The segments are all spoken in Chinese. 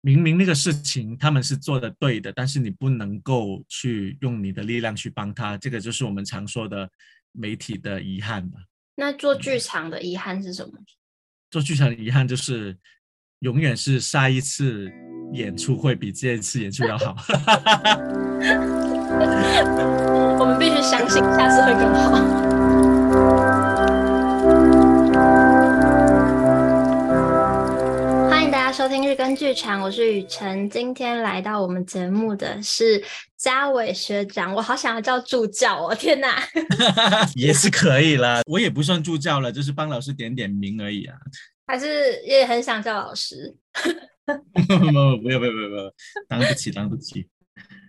明明那个事情他们是做的对的，但是你不能够去用你的力量去帮他，这个就是我们常说的媒体的遗憾吧。那做剧场的遗憾是什么？做剧场的遗憾就是永远是下一次演出会比这一次演出要好。我们必须相信下次会更好。收听日更剧场，我是雨辰。今天来到我们节目的是嘉伟学长，我好想要叫助教哦！天哪，也是可以啦，我也不算助教了，就是帮老师点点名而已啊。还是也很想叫老师？不不不，不要不要不要，当不起当不起。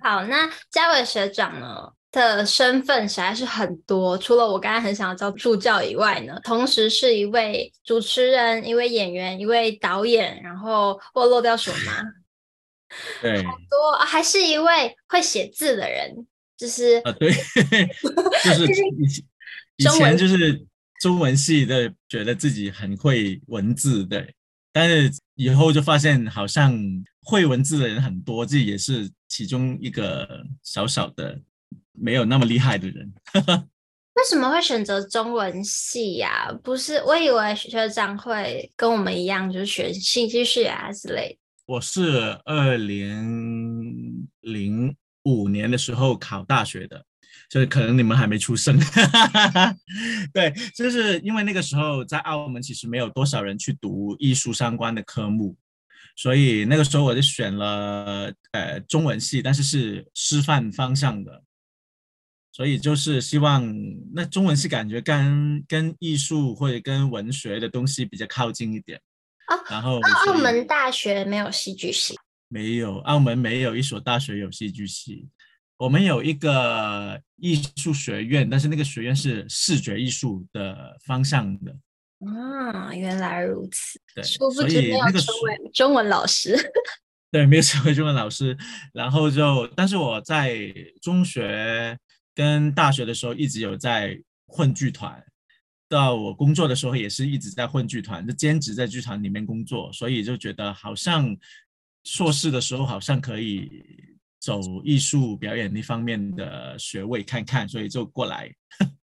好，那嘉伟学长呢？的身份实在是很多，除了我刚才很想要叫助教以外呢，同时是一位主持人、一位演员、一位导演，然后我漏掉什么吗？对，好多，还是一位会写字的人，就是啊，对，就 是以前以前就是中文系的，觉得自己很会文字，对，但是以后就发现好像会文字的人很多，这也是其中一个小小的。没有那么厉害的人，为什么会选择中文系呀、啊？不是，我以为学长会跟我们一样，就是学信息系啊之类。我是二零零五年的时候考大学的，就是可能你们还没出生。对，就是因为那个时候在澳门其实没有多少人去读艺术相关的科目，所以那个时候我就选了呃中文系，但是是师范方向的。所以就是希望那中文系感觉跟跟艺术或者跟文学的东西比较靠近一点。哦，然后澳门大学没有戏剧系？没有，澳门没有一所大学有戏剧系。我们有一个艺术学院，但是那个学院是视觉艺术的方向的。啊，原来如此。对，所以那个中文老师。对，没有成为中文老师。然后就，但是我在中学。跟大学的时候一直有在混剧团，到我工作的时候也是一直在混剧团，就兼职在剧团里面工作，所以就觉得好像硕士的时候好像可以走艺术表演那方面的学位看看，所以就过来。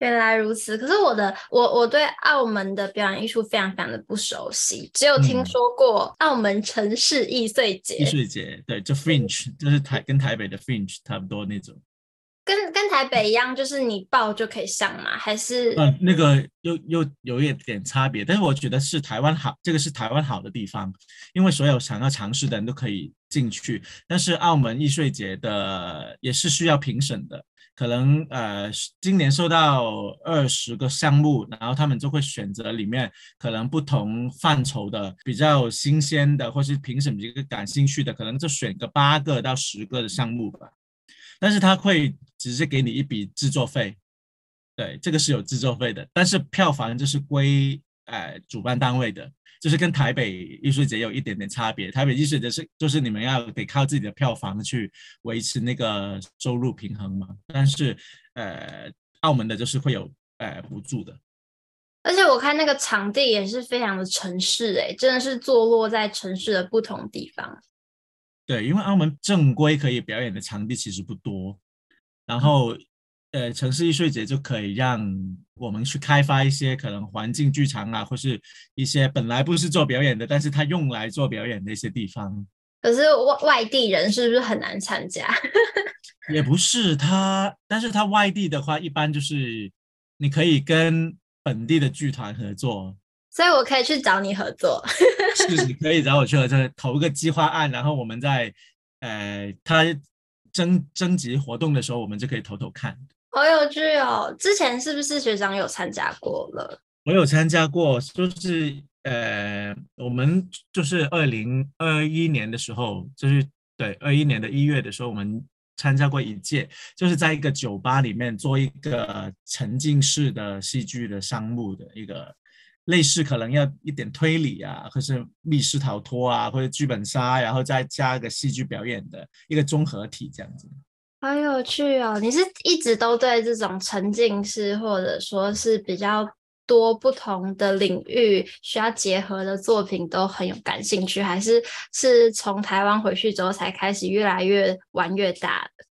原来如此，可是我的我我对澳门的表演艺术非常非常的不熟悉，只有听说过澳门城市艺穗节。艺穗节，对，就 Fringe，就是台跟台北的 Fringe 差不多那种。跟跟台北一样，就是你报就可以上吗？还是？呃，那个又又有一点差别，但是我觉得是台湾好，这个是台湾好的地方，因为所有想要尝试的人都可以进去。但是澳门艺穗节的也是需要评审的，可能呃今年收到二十个项目，然后他们就会选择里面可能不同范畴的比较新鲜的，或是评审比较感兴趣的，可能就选个八个到十个的项目吧。但是他会直接给你一笔制作费，对，这个是有制作费的。但是票房就是归呃主办单位的，就是跟台北艺术节有一点点差别。台北艺术节是就是你们要得靠自己的票房去维持那个收入平衡嘛。但是呃澳门的就是会有呃补助的。而且我看那个场地也是非常的城市诶，真的是坐落在城市的不同地方。对，因为澳门正规可以表演的场地其实不多，然后，呃，城市艺术节就可以让我们去开发一些可能环境剧场啊，或是一些本来不是做表演的，但是他用来做表演的一些地方。可是外外地人是不是很难参加？也不是他，但是他外地的话，一般就是你可以跟本地的剧团合作。所以我可以去找你合作，是，你可以找我去合作，投个计划案，然后我们在呃他征征集活动的时候，我们就可以投投看。好有趣哦！之前是不是学长有参加过了？我有参加过，就是呃，我们就是二零二一年的时候，就是对二一年的一月的时候，我们参加过一届，就是在一个酒吧里面做一个沉浸式的戏剧的商务的一个。类似可能要一点推理啊，或是密室逃脱啊，或者剧本杀，然后再加一个戏剧表演的一个综合体这样子。好有趣哦！你是一直都对这种沉浸式或者说是比较多不同的领域需要结合的作品都很有感兴趣，还是是从台湾回去之后才开始越来越玩越大的？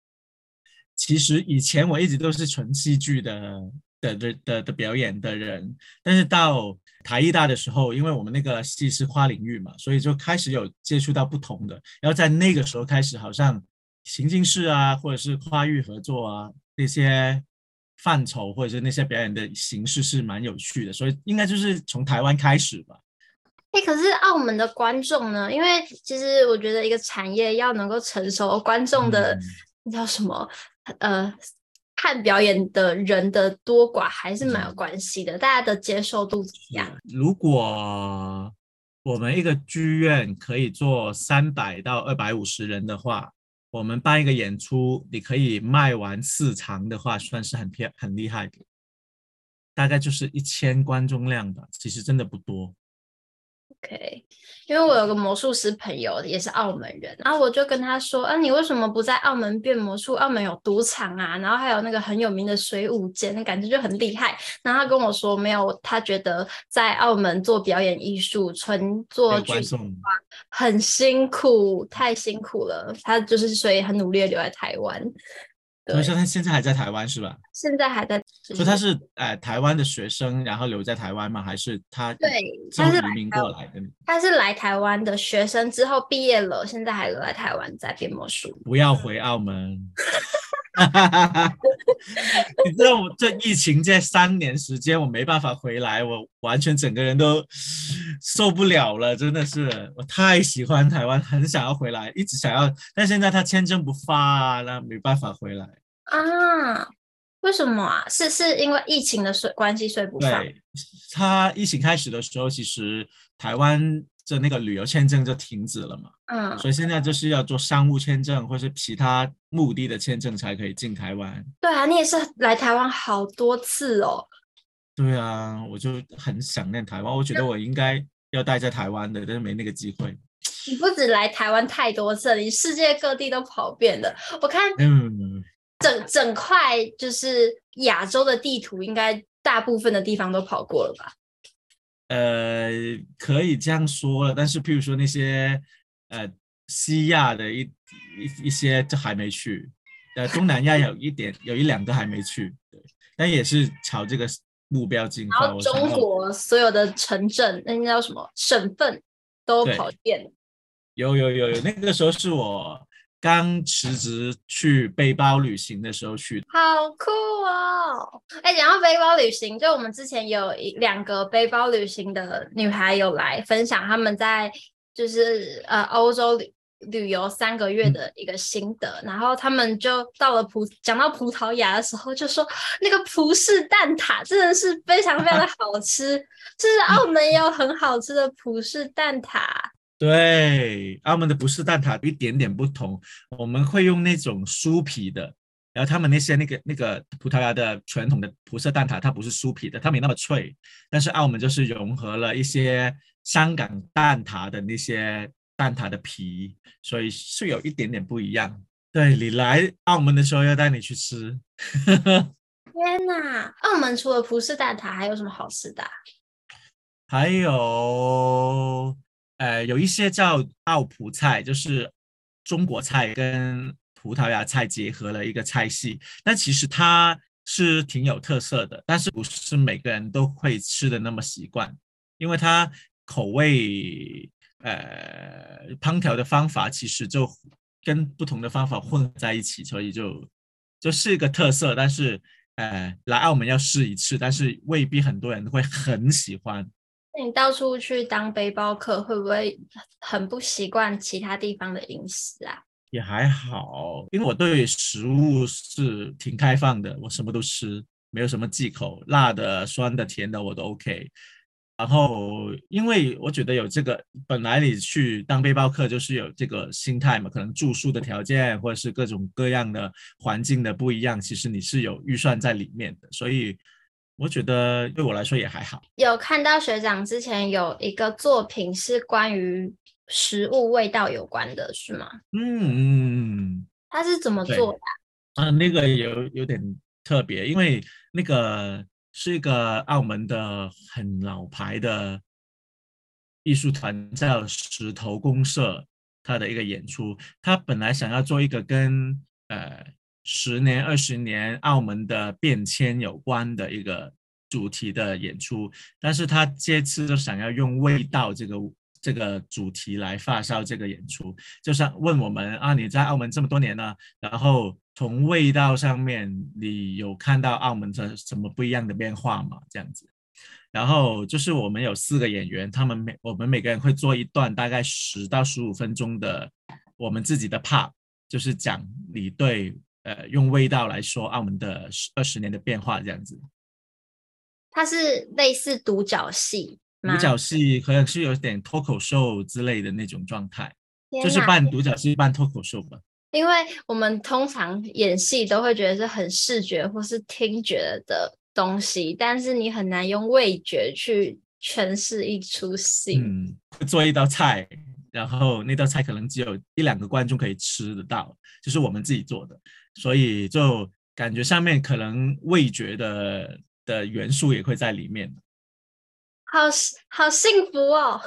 其实以前我一直都是纯戏剧的的的的的表演的人，但是到台艺大的时候，因为我们那个戏是跨领域嘛，所以就开始有接触到不同的。然后在那个时候开始，好像情境式啊，或者是跨域合作啊那些。范畴或者是那些表演的形式是蛮有趣的，所以应该就是从台湾开始吧。哎、欸，可是澳门的观众呢？因为其实我觉得一个产业要能够成熟，观众的叫什么？呃，看表演的人的多寡还是蛮有关系的。嗯、大家的接受度怎么样？如果我们一个剧院可以做三百到二百五十人的话。我们办一个演出，你可以卖完四场的话，算是很偏很厉害的，大概就是一千观众量吧，其实真的不多。OK，因为我有个魔术师朋友也是澳门人，然后我就跟他说：“啊，你为什么不在澳门变魔术？澳门有赌场啊，然后还有那个很有名的水舞间，感觉就很厉害。”然后他跟我说：“没有，他觉得在澳门做表演艺术，纯做剧很辛苦，太辛苦了。他就是所以很努力的留在台湾。”所以说他现在还在台湾是吧？现在还在。所以他是呃台湾的学生，然后留在台湾吗？还是他对他是移民过来的？他是来台湾的学生，之后毕业了，现在还留在台湾在变魔术。不要回澳门。哈哈哈哈你知道我这疫情这三年时间，我没办法回来，我完全整个人都受不了了，真的是，我太喜欢台湾，很想要回来，一直想要，但现在他签证不发啊，那没办法回来啊？为什么啊？是是因为疫情的关系，所以不发？对，他疫情开始的时候，其实台湾。这那个旅游签证就停止了嘛，嗯，所以现在就是要做商务签证或是其他目的的签证才可以进台湾。对啊，你也是来台湾好多次哦。对啊，我就很想念台湾，我觉得我应该要待在台湾的，但是没那个机会。你不止来台湾太多次了，你世界各地都跑遍了。我看，嗯，整整块就是亚洲的地图，应该大部分的地方都跑过了吧？呃，可以这样说了，但是譬如说那些呃西亚的一一一些就还没去，呃东南亚有一点有一两个还没去，对，但也是朝这个目标进发。然后中国所有的城镇，那叫什么省份都跑遍了。有有有有，那个时候是我。刚辞职去背包旅行的时候去，好酷哦！哎，讲到背包旅行，就我们之前有一两个背包旅行的女孩有来分享他们在就是呃欧洲旅旅游三个月的一个心得，嗯、然后他们就到了葡讲到葡萄牙的时候，就说那个葡式蛋挞真的是非常非常的好吃，就是澳门也有很好吃的葡式蛋挞。对，澳门的葡式蛋挞有一点点不同，我们会用那种酥皮的，然后他们那些那个那个葡萄牙的传统的葡式蛋挞，它不是酥皮的，它没那么脆，但是澳门就是融合了一些香港蛋挞的那些蛋挞的皮，所以是有一点点不一样。对，你来澳门的时候要带你去吃。天哪，澳门除了葡式蛋挞还有什么好吃的？还有。呃，有一些叫澳葡菜，就是中国菜跟葡萄牙菜结合了一个菜系，但其实它是挺有特色的，但是不是每个人都会吃的那么习惯，因为它口味，呃，烹调的方法其实就跟不同的方法混在一起，所以就就是一个特色，但是呃，来澳门要试一次，但是未必很多人会很喜欢。那你到处去当背包客，会不会很不习惯其他地方的饮食啊？也还好，因为我对食物是挺开放的，我什么都吃，没有什么忌口，辣的、酸的、甜的我都 OK。然后，因为我觉得有这个，本来你去当背包客就是有这个心态嘛，可能住宿的条件或者是各种各样的环境的不一样，其实你是有预算在里面的，所以。我觉得对我来说也还好。有看到学长之前有一个作品是关于食物味道有关的，是吗？嗯嗯，他是怎么做的？啊，那个有有点特别，因为那个是一个澳门的很老牌的艺术团，叫石头公社，他的一个演出。他本来想要做一个跟呃十年、二十年澳门的变迁有关的一个主题的演出，但是他这次就想要用味道这个这个主题来发烧这个演出，就想问我们啊，你在澳门这么多年了，然后。从味道上面，你有看到澳门的什么不一样的变化吗？这样子，然后就是我们有四个演员，他们每我们每个人会做一段大概十到十五分钟的我们自己的 part，就是讲你对呃用味道来说澳门的二十年的变化这样子。它是类似独角戏，独角戏可能是有点脱口秀之类的那种状态，就是半独角戏半脱口秀吧。因为我们通常演戏都会觉得是很视觉或是听觉的东西，但是你很难用味觉去诠释一出戏。嗯，做一道菜，然后那道菜可能只有一两个观众可以吃得到，就是我们自己做的，所以就感觉上面可能味觉的的元素也会在里面。好好幸福哦！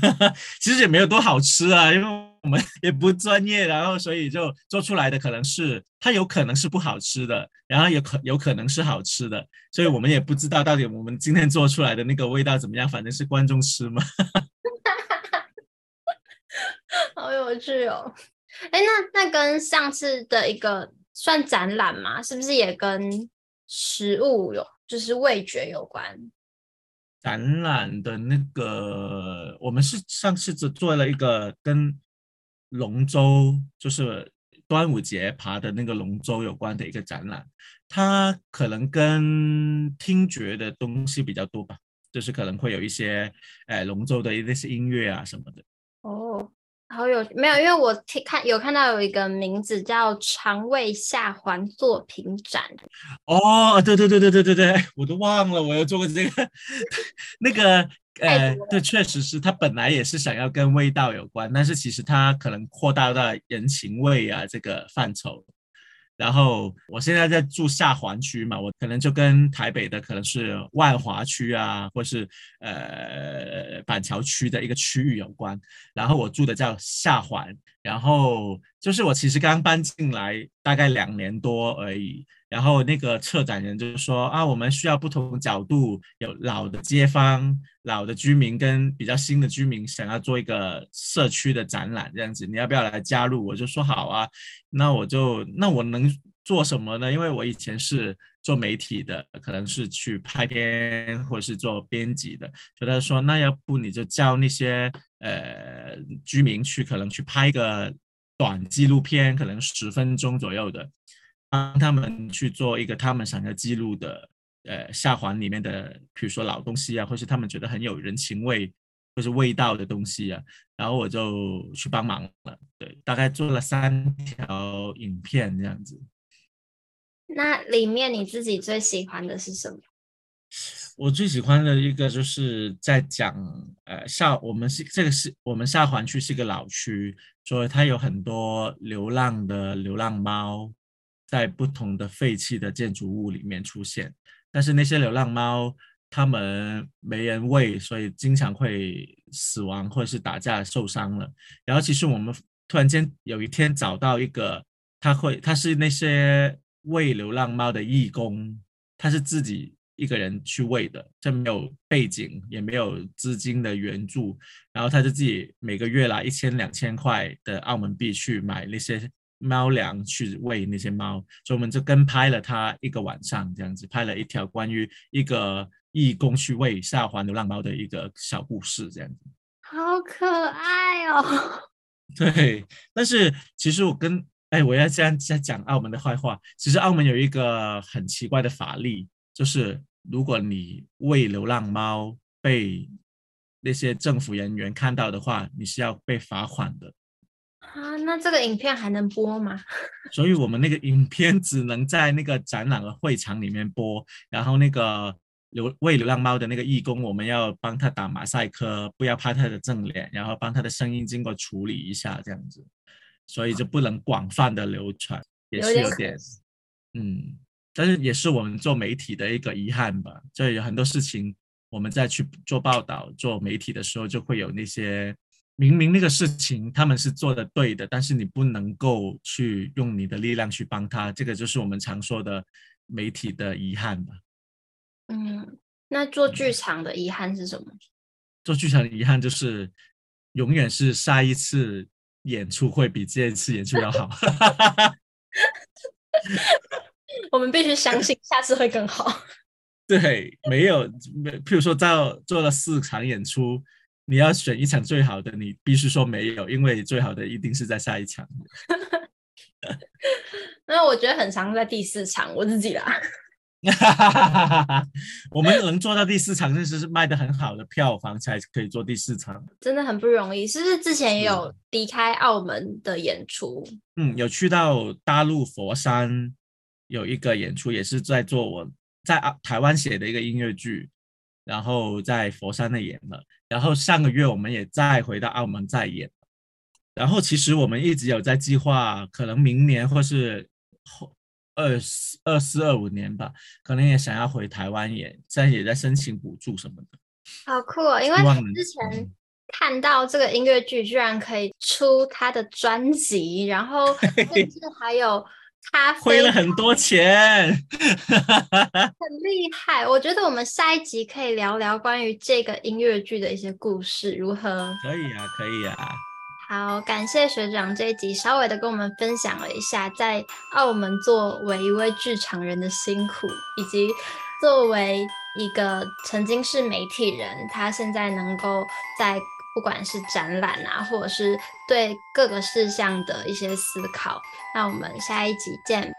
其实也没有多好吃啊，因为。我们也不专业，然后所以就做出来的可能是它有可能是不好吃的，然后有可有可能是好吃的，所以我们也不知道到底我们今天做出来的那个味道怎么样，反正是观众吃嘛。好有趣哦！哎，那那跟上次的一个算展览吗？是不是也跟食物有，就是味觉有关？展览的那个，我们是上次只做了一个跟。龙舟就是端午节爬的那个龙舟有关的一个展览，它可能跟听觉的东西比较多吧，就是可能会有一些哎龙舟的一些音乐啊什么的。哦，好有没有？因为我听看有看到有一个名字叫“肠胃下环作品展”。哦，对对对对对对对，我都忘了我有做过这个 那个。呃，对，确实是他本来也是想要跟味道有关，但是其实他可能扩大到人情味啊这个范畴。然后我现在在住下环区嘛，我可能就跟台北的可能是万华区啊，或是呃板桥区的一个区域有关。然后我住的叫下环，然后就是我其实刚搬进来大概两年多而已。然后那个策展人就说啊，我们需要不同角度，有老的街坊、老的居民跟比较新的居民，想要做一个社区的展览这样子，你要不要来加入？我就说好啊，那我就那我能做什么呢？因为我以前是做媒体的，可能是去拍片或者是做编辑的，所以他说那要不你就叫那些呃居民去，可能去拍个短纪录片，可能十分钟左右的。帮他们去做一个他们想要记录的，呃，下环里面的，比如说老东西啊，或是他们觉得很有人情味或是味道的东西啊，然后我就去帮忙了。对，大概做了三条影片这样子。那里面你自己最喜欢的是什么？我最喜欢的一个就是在讲，呃，下我们是这个是我们下环区是个老区，所以它有很多流浪的流浪猫。在不同的废弃的建筑物里面出现，但是那些流浪猫，它们没人喂，所以经常会死亡或者是打架受伤了。然后其实我们突然间有一天找到一个，他会他是那些喂流浪猫的义工，他是自己一个人去喂的，这没有背景也没有资金的援助，然后他就自己每个月拿一千两千块的澳门币去买那些。猫粮去喂那些猫，所以我们就跟拍了他一个晚上，这样子拍了一条关于一个义工去喂下环流浪猫的一个小故事，这样子。好可爱哦！对，但是其实我跟哎，我要这样在讲澳门的坏话。其实澳门有一个很奇怪的法律，就是如果你喂流浪猫被那些政府人员看到的话，你是要被罚款的。啊，那这个影片还能播吗？所以我们那个影片只能在那个展览的会场里面播，然后那个流喂流浪猫的那个义工，我们要帮他打马赛克，不要拍他的正脸，然后帮他的声音经过处理一下，这样子，所以就不能广泛的流传，也是有点，嗯，但是也是我们做媒体的一个遗憾吧。就有很多事情，我们在去做报道、做媒体的时候，就会有那些明明那个事情他们是做的对的，但是你不能够去用你的力量去帮他，这个就是我们常说的媒体的遗憾吧。嗯，那做剧场的遗憾是什么？做剧场的遗憾就是，永远是下一次演出会比这一次演出要好。我们必须相信下次会更好。对，没有，譬如说到做了四场演出，你要选一场最好的，你必须说没有，因为最好的一定是在下一场。那我觉得很常在第四场，我自己啦。我们能做到第四场，那是是卖的很好的票房才可以做第四场，真的很不容易。是不是之前也有离开澳门的演出？嗯，有去到大陆佛山有一个演出，也是在做我在台湾写的一个音乐剧，然后在佛山那演了。然后上个月我们也再回到澳门再演。然后其实我们一直有在计划，可能明年或是后。二四二四二五年吧，可能也想要回台湾演，现在也在申请补助什么的。好酷哦！因为之前看到这个音乐剧居然可以出他的专辑，然后甚至还有咖啡，亏了很多钱，很厉害。我觉得我们下一集可以聊聊关于这个音乐剧的一些故事，如何？可以啊，可以啊。好，感谢学长这一集稍微的跟我们分享了一下在澳门作为一位剧场人的辛苦，以及作为一个曾经是媒体人，他现在能够在不管是展览啊，或者是对各个事项的一些思考。那我们下一集见。